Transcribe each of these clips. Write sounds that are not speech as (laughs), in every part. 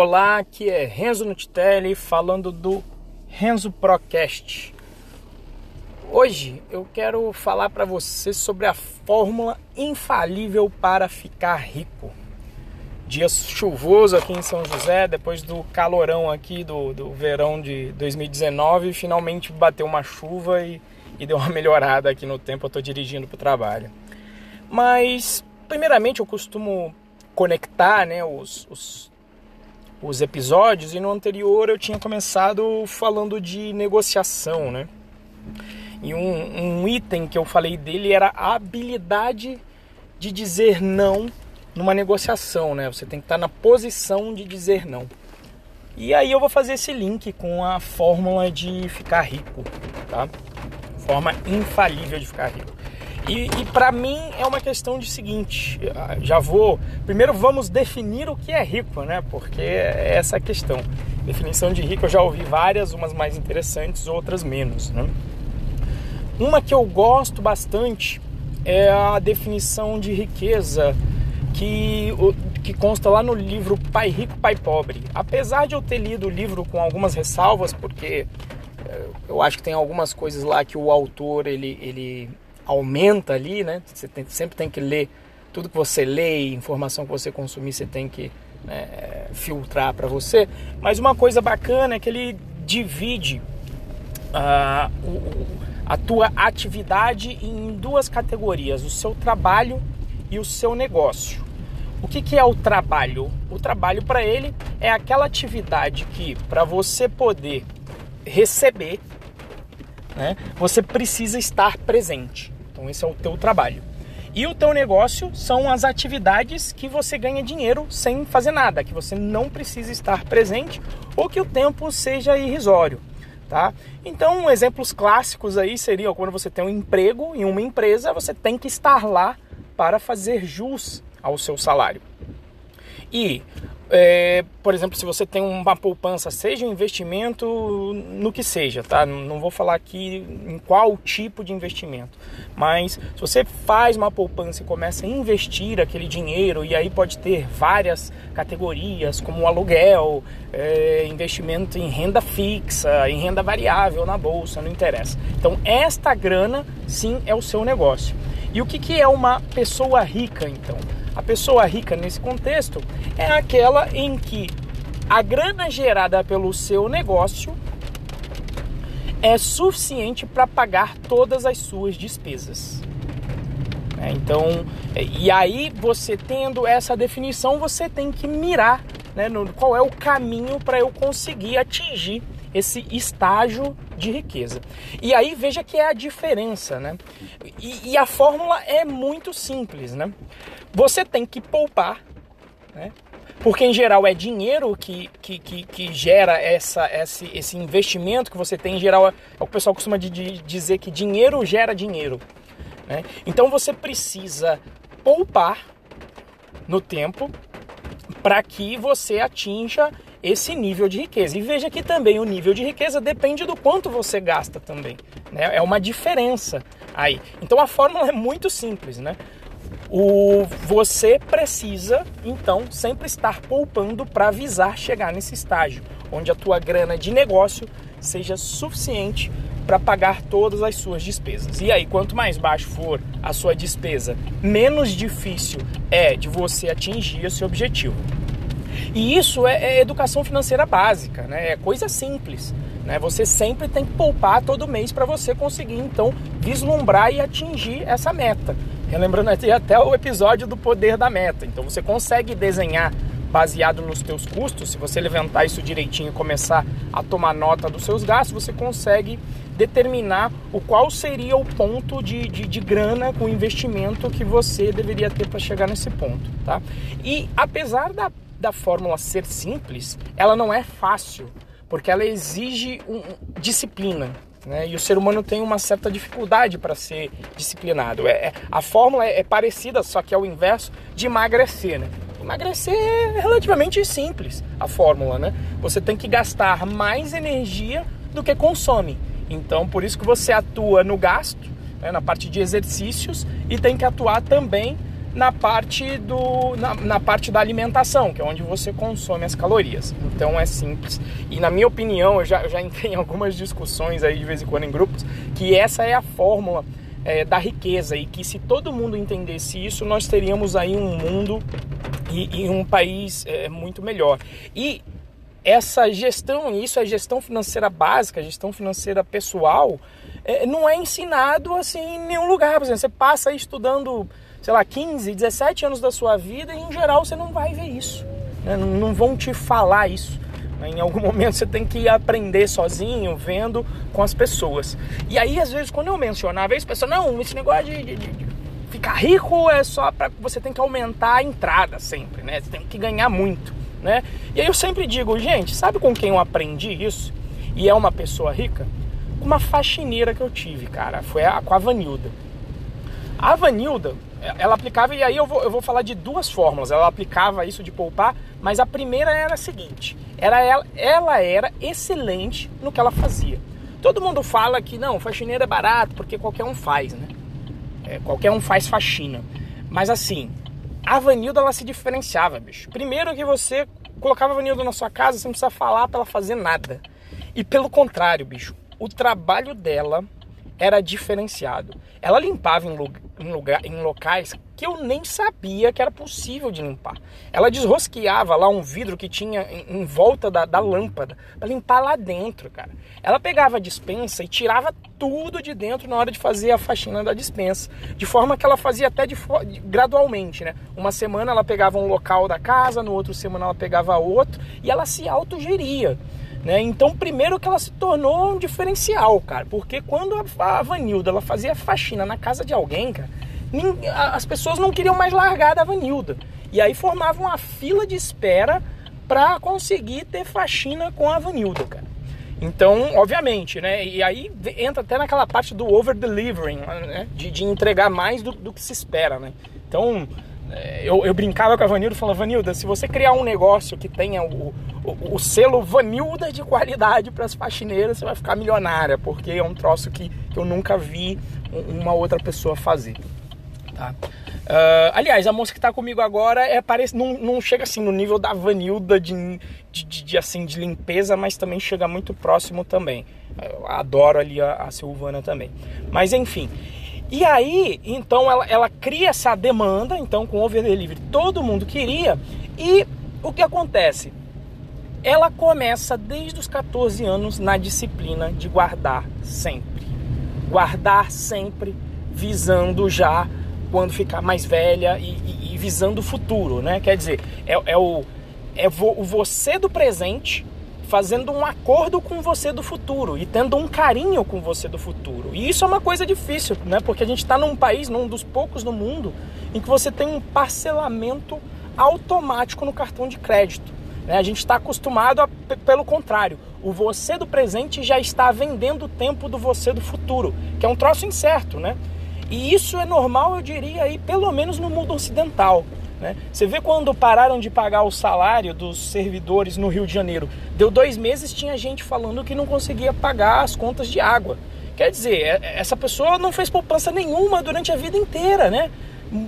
Olá, aqui é Renzo Nutitelli falando do Renzo Procast. Hoje eu quero falar para você sobre a fórmula infalível para ficar rico. Dia chuvoso aqui em São José, depois do calorão aqui do, do verão de 2019, finalmente bateu uma chuva e, e deu uma (laughs) melhorada aqui no tempo. Eu estou dirigindo para o trabalho. Mas, primeiramente, eu costumo conectar né, os, os os episódios e no anterior eu tinha começado falando de negociação, né? E um, um, item que eu falei dele era a habilidade de dizer não numa negociação, né? Você tem que estar na posição de dizer não. E aí eu vou fazer esse link com a fórmula de ficar rico, tá? Forma infalível de ficar rico. E, e para mim é uma questão de seguinte, já vou. Primeiro vamos definir o que é rico, né? Porque é essa a questão. Definição de rico eu já ouvi várias, umas mais interessantes, outras menos, né? Uma que eu gosto bastante é a definição de riqueza que, que consta lá no livro Pai Rico, Pai Pobre. Apesar de eu ter lido o livro com algumas ressalvas, porque eh, eu acho que tem algumas coisas lá que o autor ele, ele aumenta ali, né? Você tem, sempre tem que ler tudo que você lê, informação que você consumir, você tem que né, filtrar para você. Mas uma coisa bacana é que ele divide uh, o, a tua atividade em duas categorias: o seu trabalho e o seu negócio. O que, que é o trabalho? O trabalho para ele é aquela atividade que, para você poder receber, né, você precisa estar presente. Então esse é o teu trabalho. E o teu negócio são as atividades que você ganha dinheiro sem fazer nada, que você não precisa estar presente ou que o tempo seja irrisório, tá? Então, exemplos clássicos aí seriam quando você tem um emprego em uma empresa, você tem que estar lá para fazer jus ao seu salário. E é, por exemplo, se você tem uma poupança, seja um investimento no que seja, tá? Não vou falar aqui em qual tipo de investimento, mas se você faz uma poupança e começa a investir aquele dinheiro, e aí pode ter várias categorias, como aluguel, é, investimento em renda fixa, em renda variável na bolsa, não interessa. Então, esta grana sim é o seu negócio. E o que, que é uma pessoa rica então? A pessoa rica nesse contexto é aquela em que a grana gerada pelo seu negócio é suficiente para pagar todas as suas despesas. É, então, é, e aí você tendo essa definição, você tem que mirar né, no, qual é o caminho para eu conseguir atingir esse estágio de riqueza. E aí veja que é a diferença, né? E, e a fórmula é muito simples, né? Você tem que poupar, né? Porque em geral é dinheiro que, que, que, que gera essa, esse, esse investimento que você tem. Em geral, é, o pessoal costuma de, de dizer que dinheiro gera dinheiro. Né? Então você precisa poupar no tempo para que você atinja esse nível de riqueza. E veja que também o nível de riqueza depende do quanto você gasta também. Né? É uma diferença aí. Então a fórmula é muito simples, né? O, você precisa, então, sempre estar poupando para avisar chegar nesse estágio, onde a tua grana de negócio seja suficiente para pagar todas as suas despesas. E aí, quanto mais baixo for a sua despesa, menos difícil é de você atingir esse objetivo. E isso é, é educação financeira básica, né? é coisa simples. Né? Você sempre tem que poupar todo mês para você conseguir então vislumbrar e atingir essa meta. Relembrando até o episódio do poder da meta. Então você consegue desenhar baseado nos teus custos, se você levantar isso direitinho e começar a tomar nota dos seus gastos, você consegue determinar o qual seria o ponto de, de, de grana com investimento que você deveria ter para chegar nesse ponto, tá? E apesar da da fórmula ser simples, ela não é fácil, porque ela exige um, disciplina. Né? E o ser humano tem uma certa dificuldade para ser disciplinado. É, é, a fórmula é, é, parecida, só que é o inverso de emagrecer. Né? Emagrecer é relativamente simples a fórmula. Né? Você tem que gastar mais energia do que consome. Então, por isso que você atua no gasto, né, na parte de exercícios, e tem que atuar também na parte, do, na, na, parte da alimentação, que é onde você consome as calorias. Então é simples. E na minha opinião, eu já, eu já entrei em algumas discussões aí de vez em quando em grupos, que essa é a fórmula é, da riqueza e que se todo mundo entendesse isso, nós teríamos aí um mundo e, e um país é, muito melhor. E essa gestão, isso é gestão financeira básica, gestão financeira pessoal, é, não é ensinado assim em nenhum lugar. Por exemplo, você passa estudando, sei lá, 15, 17 anos da sua vida e em geral você não vai ver isso. Né? Não, não vão te falar isso. Em algum (laughs) momento você tem que aprender sozinho, vendo com as pessoas. E aí, às vezes, quando eu mencionava isso, a pessoa, não, esse negócio de, de, de ficar rico é só para você tem que aumentar a entrada sempre, né? Você tem que ganhar muito, né? E aí eu sempre digo, gente, sabe com quem eu aprendi isso? E é uma pessoa rica? uma faxineira que eu tive, cara. Foi a, com a Vanilda. A Vanilda, ela aplicava, e aí eu vou, eu vou falar de duas fórmulas. Ela aplicava isso de poupar, mas a primeira era a seguinte: era ela, ela era excelente no que ela fazia. Todo mundo fala que não, faxineira é barato porque qualquer um faz, né? É, qualquer um faz faxina. Mas assim, a Vanilda ela se diferenciava, bicho. Primeiro que você colocava a Vanilda na sua casa, você não precisa falar para ela fazer nada. E pelo contrário, bicho, o trabalho dela era diferenciado. Ela limpava em, em, lugar, em locais que eu nem sabia que era possível de limpar. Ela desrosqueava lá um vidro que tinha em, em volta da, da lâmpada para limpar lá dentro, cara. Ela pegava a dispensa e tirava tudo de dentro na hora de fazer a faxina da dispensa, de forma que ela fazia até de, de, gradualmente, né? Uma semana ela pegava um local da casa, no outro semana ela pegava outro e ela se autogeria. Né? Então, primeiro que ela se tornou um diferencial, cara, porque quando a Vanilda ela fazia faxina na casa de alguém, cara, as pessoas não queriam mais largar da Vanilda. E aí formavam uma fila de espera para conseguir ter faxina com a Vanilda, cara. Então, obviamente, né? E aí entra até naquela parte do over-delivering, né? De, de, entregar mais do, do que se espera, né? Então, eu, eu, brincava com a Vanilda e falava, Vanilda, se você criar um negócio que tenha o, o, o selo Vanilda de qualidade para as faxineiras, você vai ficar milionária, porque é um troço que, que eu nunca vi uma outra pessoa fazer. Tá? Uh, aliás, a moça que está comigo agora é parece não, não chega assim no nível da Vanilda de, de, de, de, assim de limpeza, mas também chega muito próximo também. Eu adoro ali a, a Silvana também. Mas enfim, e aí, então ela, ela cria essa demanda, então com over delivery todo mundo queria, e o que acontece? Ela começa desde os 14 anos na disciplina de guardar sempre. Guardar sempre, visando já quando ficar mais velha e, e, e visando o futuro, né? Quer dizer, é, é o, é o você do presente fazendo um acordo com você do futuro e tendo um carinho com você do futuro. E isso é uma coisa difícil, né? Porque a gente está num país, num dos poucos no mundo, em que você tem um parcelamento automático no cartão de crédito. Né? A gente está acostumado a, pelo contrário, o você do presente já está vendendo o tempo do você do futuro, que é um troço incerto, né? E isso é normal, eu diria, aí, pelo menos no mundo ocidental. Né? Você vê quando pararam de pagar o salário dos servidores no Rio de Janeiro, deu dois meses, tinha gente falando que não conseguia pagar as contas de água. Quer dizer, é, essa pessoa não fez poupança nenhuma durante a vida inteira, né?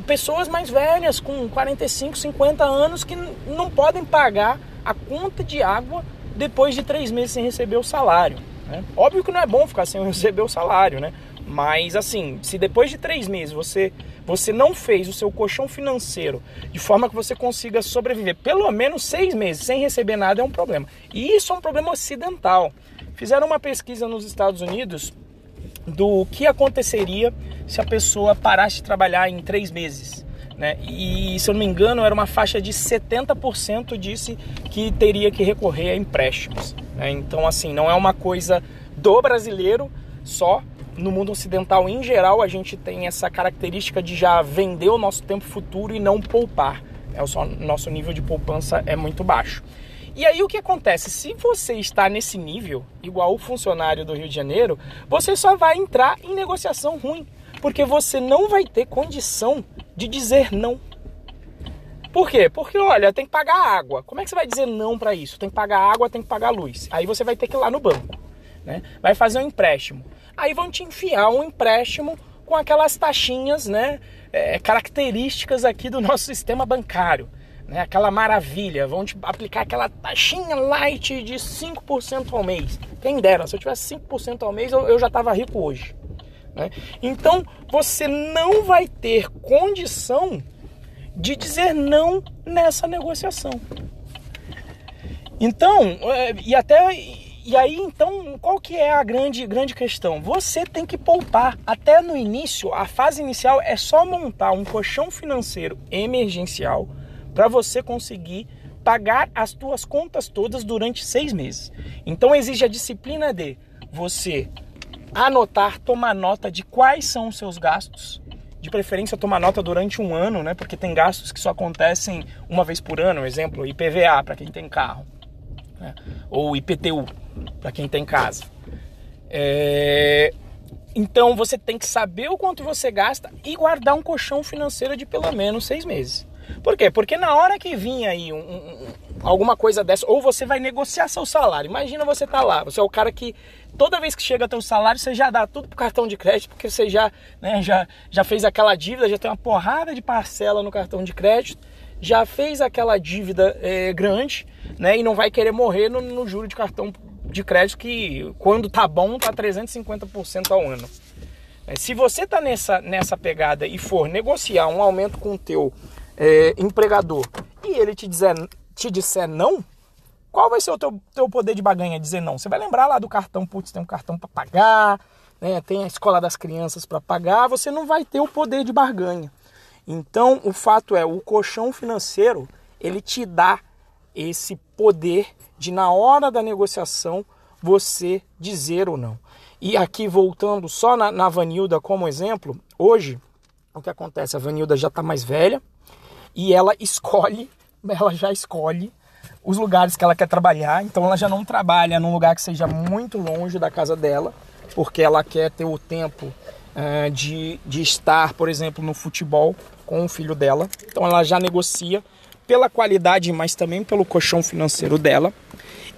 Pessoas mais velhas, com 45, 50 anos, que não podem pagar a conta de água depois de três meses sem receber o salário. Né? Óbvio que não é bom ficar sem receber o salário, né? Mas assim, se depois de três meses você você não fez o seu colchão financeiro de forma que você consiga sobreviver pelo menos seis meses sem receber nada, é um problema. E isso é um problema ocidental. Fizeram uma pesquisa nos Estados Unidos do que aconteceria se a pessoa parasse de trabalhar em três meses. Né? E se eu não me engano, era uma faixa de 70% disse que teria que recorrer a empréstimos. Né? Então, assim, não é uma coisa do brasileiro só, no mundo ocidental em geral, a gente tem essa característica de já vender o nosso tempo futuro e não poupar. É, o nosso nível de poupança é muito baixo. E aí o que acontece? Se você está nesse nível, igual o funcionário do Rio de Janeiro, você só vai entrar em negociação ruim, porque você não vai ter condição de dizer não. Por quê? Porque olha, tem que pagar água. Como é que você vai dizer não para isso? Tem que pagar água, tem que pagar luz. Aí você vai ter que ir lá no banco, né? Vai fazer um empréstimo. Aí vão te enfiar um empréstimo com aquelas taxinhas, né, é, características aqui do nosso sistema bancário. Né, aquela maravilha, vão te aplicar aquela taxinha light de 5% ao mês. Quem dera, se eu tivesse 5% ao mês, eu, eu já estava rico hoje. Né? Então você não vai ter condição de dizer não nessa negociação. Então, é, e até e aí então, qual que é a grande grande questão? Você tem que poupar. Até no início, a fase inicial é só montar um colchão financeiro emergencial para você conseguir pagar as tuas contas todas durante seis meses. Então exige a disciplina de você anotar, tomar nota de quais são os seus gastos. De preferência, tomar nota durante um ano, né? Porque tem gastos que só acontecem uma vez por ano. Exemplo, IPVA para quem tem carro, né? ou IPTU para quem tem casa. É... Então você tem que saber o quanto você gasta e guardar um colchão financeiro de pelo menos seis meses. Por quê? Porque na hora que vir aí um, um, alguma coisa dessa, ou você vai negociar seu salário. Imagina você tá lá, você é o cara que toda vez que chega teu salário, você já dá tudo pro cartão de crédito, porque você já, né, já, já fez aquela dívida, já tem uma porrada de parcela no cartão de crédito, já fez aquela dívida é, grande, né, e não vai querer morrer no, no juro de cartão de crédito que quando tá bom tá 350% ao ano. É, se você tá nessa, nessa pegada e for negociar um aumento com o teu é, empregador e ele te dizer, te disser não, qual vai ser o teu, teu poder de baganha dizer não? Você vai lembrar lá do cartão, putz, tem um cartão para pagar, né, tem a escola das crianças para pagar, você não vai ter o poder de barganha. Então, o fato é, o colchão financeiro, ele te dá esse poder de na hora da negociação você dizer ou não. E aqui voltando só na, na Vanilda como exemplo, hoje o que acontece? A Vanilda já está mais velha, e ela escolhe, (laughs) ela já escolhe os lugares que ela quer trabalhar, então ela já não trabalha num lugar que seja muito longe da casa dela, porque ela quer ter o tempo uh, de, de estar, por exemplo, no futebol com o filho dela. Então ela já negocia pela qualidade, mas também pelo colchão financeiro dela.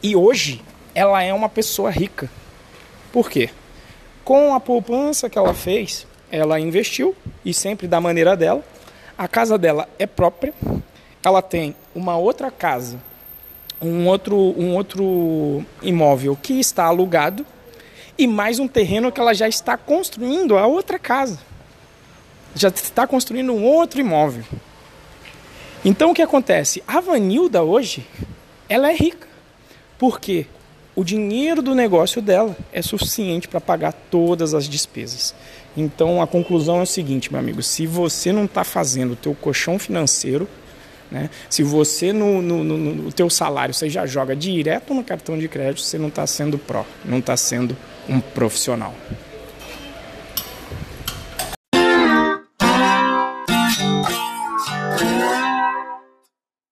E hoje ela é uma pessoa rica. Por quê? Com a poupança que ela fez, ela investiu e sempre da maneira dela. A casa dela é própria. Ela tem uma outra casa, um outro, um outro imóvel que está alugado e mais um terreno que ela já está construindo a outra casa. Já está construindo um outro imóvel. Então o que acontece? A Vanilda hoje, ela é rica. Por quê? O dinheiro do negócio dela é suficiente para pagar todas as despesas. Então a conclusão é o seguinte, meu amigo: se você não está fazendo o teu colchão financeiro, né, se você no, no, no, no teu salário você já joga direto no cartão de crédito, você não está sendo pró, não está sendo um profissional.